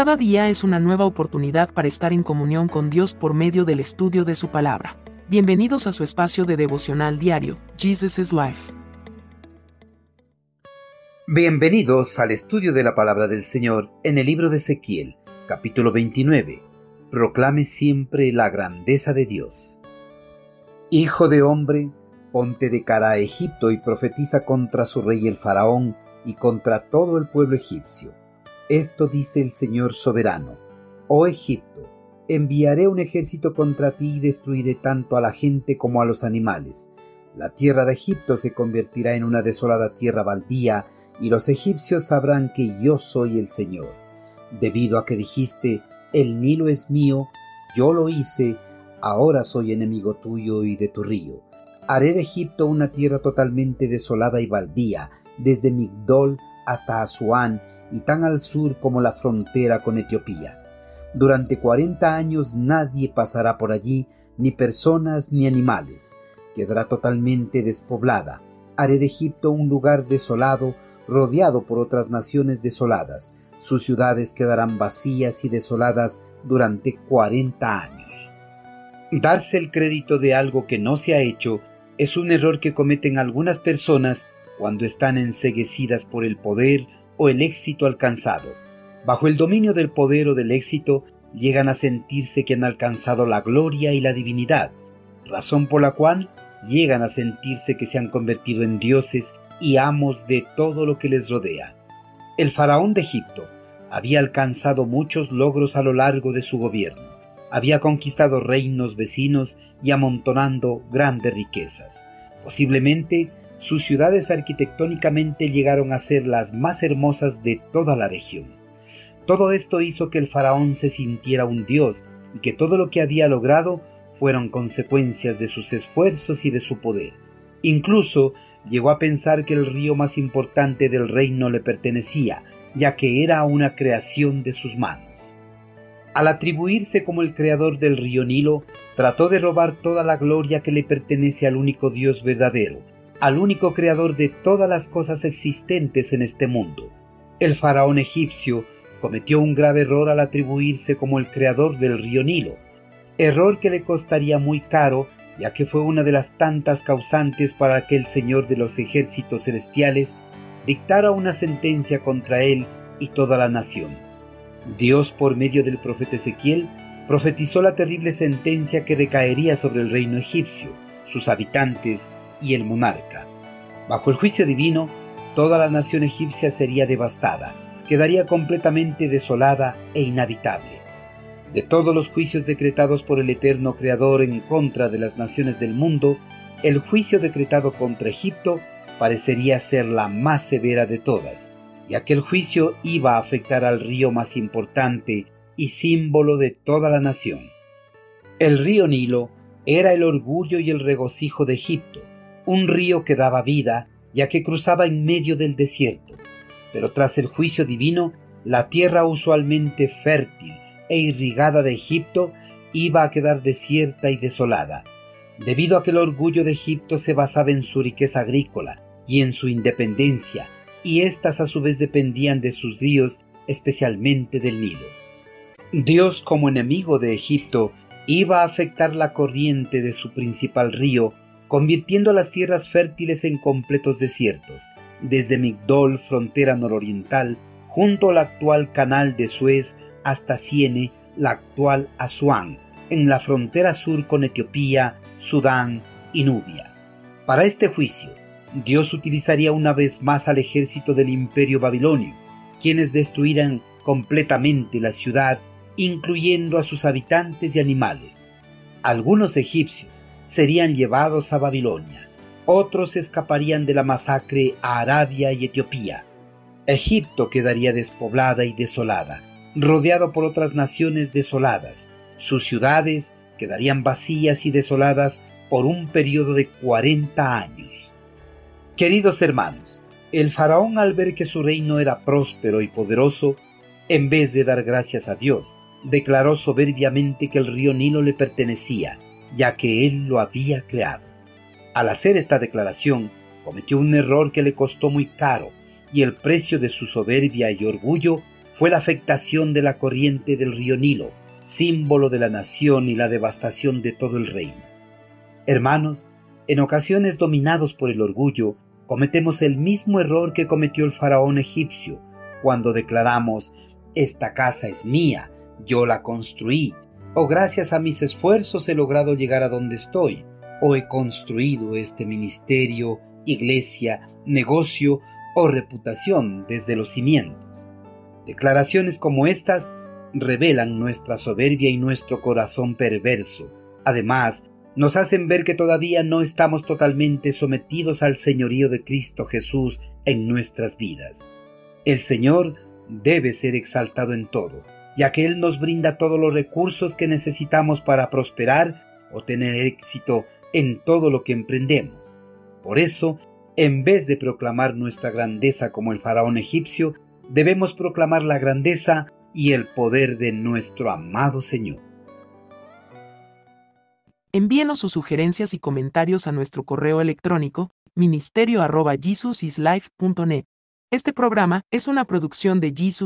Cada día es una nueva oportunidad para estar en comunión con Dios por medio del estudio de su palabra. Bienvenidos a su espacio de devocional diario, Jesus is Life. Bienvenidos al estudio de la palabra del Señor en el libro de Ezequiel, capítulo 29. Proclame siempre la grandeza de Dios. Hijo de hombre, ponte de cara a Egipto y profetiza contra su rey el faraón y contra todo el pueblo egipcio. Esto dice el Señor soberano. Oh Egipto, enviaré un ejército contra ti y destruiré tanto a la gente como a los animales. La tierra de Egipto se convertirá en una desolada tierra baldía, y los egipcios sabrán que yo soy el Señor. Debido a que dijiste, el Nilo es mío, yo lo hice, ahora soy enemigo tuyo y de tu río. Haré de Egipto una tierra totalmente desolada y baldía, desde Migdol hasta Asuán y tan al sur como la frontera con Etiopía. Durante cuarenta años nadie pasará por allí, ni personas ni animales. Quedará totalmente despoblada. Haré de Egipto un lugar desolado, rodeado por otras naciones desoladas. Sus ciudades quedarán vacías y desoladas durante cuarenta años. Darse el crédito de algo que no se ha hecho es un error que cometen algunas personas cuando están enseguecidas por el poder o el éxito alcanzado. Bajo el dominio del poder o del éxito, llegan a sentirse que han alcanzado la gloria y la divinidad, razón por la cual llegan a sentirse que se han convertido en dioses y amos de todo lo que les rodea. El faraón de Egipto había alcanzado muchos logros a lo largo de su gobierno. Había conquistado reinos vecinos y amontonando grandes riquezas. Posiblemente sus ciudades arquitectónicamente llegaron a ser las más hermosas de toda la región. Todo esto hizo que el faraón se sintiera un dios y que todo lo que había logrado fueron consecuencias de sus esfuerzos y de su poder. Incluso llegó a pensar que el río más importante del reino le pertenecía, ya que era una creación de sus manos. Al atribuirse como el creador del río Nilo, trató de robar toda la gloria que le pertenece al único Dios verdadero, al único creador de todas las cosas existentes en este mundo. El faraón egipcio cometió un grave error al atribuirse como el creador del río Nilo, error que le costaría muy caro ya que fue una de las tantas causantes para que el Señor de los ejércitos celestiales dictara una sentencia contra él y toda la nación. Dios, por medio del profeta Ezequiel, profetizó la terrible sentencia que recaería sobre el reino egipcio, sus habitantes y el monarca. Bajo el juicio divino, toda la nación egipcia sería devastada, quedaría completamente desolada e inhabitable. De todos los juicios decretados por el eterno Creador en contra de las naciones del mundo, el juicio decretado contra Egipto parecería ser la más severa de todas, y aquel juicio iba a afectar al río más importante y símbolo de toda la nación. El río Nilo era el orgullo y el regocijo de Egipto, un río que daba vida, ya que cruzaba en medio del desierto. Pero tras el juicio divino, la tierra usualmente fértil e irrigada de Egipto iba a quedar desierta y desolada, debido a que el orgullo de Egipto se basaba en su riqueza agrícola y en su independencia, y éstas a su vez dependían de sus ríos, especialmente del Nilo. Dios como enemigo de Egipto iba a afectar la corriente de su principal río convirtiendo las tierras fértiles en completos desiertos, desde Migdol, frontera nororiental, junto al actual canal de Suez, hasta Siene, la actual Asuán, en la frontera sur con Etiopía, Sudán y Nubia. Para este juicio, Dios utilizaría una vez más al ejército del imperio babilonio, quienes destruirán completamente la ciudad, incluyendo a sus habitantes y animales. Algunos egipcios, serían llevados a Babilonia. Otros escaparían de la masacre a Arabia y Etiopía. Egipto quedaría despoblada y desolada, rodeado por otras naciones desoladas. Sus ciudades quedarían vacías y desoladas por un periodo de 40 años. Queridos hermanos, el faraón al ver que su reino era próspero y poderoso, en vez de dar gracias a Dios, declaró soberbiamente que el río Nilo le pertenecía ya que él lo había creado. Al hacer esta declaración, cometió un error que le costó muy caro, y el precio de su soberbia y orgullo fue la afectación de la corriente del río Nilo, símbolo de la nación y la devastación de todo el reino. Hermanos, en ocasiones dominados por el orgullo, cometemos el mismo error que cometió el faraón egipcio, cuando declaramos, esta casa es mía, yo la construí, o gracias a mis esfuerzos he logrado llegar a donde estoy, o he construido este ministerio, iglesia, negocio o reputación desde los cimientos. Declaraciones como estas revelan nuestra soberbia y nuestro corazón perverso. Además, nos hacen ver que todavía no estamos totalmente sometidos al señorío de Cristo Jesús en nuestras vidas. El Señor debe ser exaltado en todo, ya que Él nos brinda todos los recursos que necesitamos para prosperar o tener éxito en todo lo que emprendemos. Por eso, en vez de proclamar nuestra grandeza como el faraón egipcio, debemos proclamar la grandeza y el poder de nuestro amado Señor. Envíenos sus sugerencias y comentarios a nuestro correo electrónico ministerio.jesusislife.net. Este programa es una producción de Jesus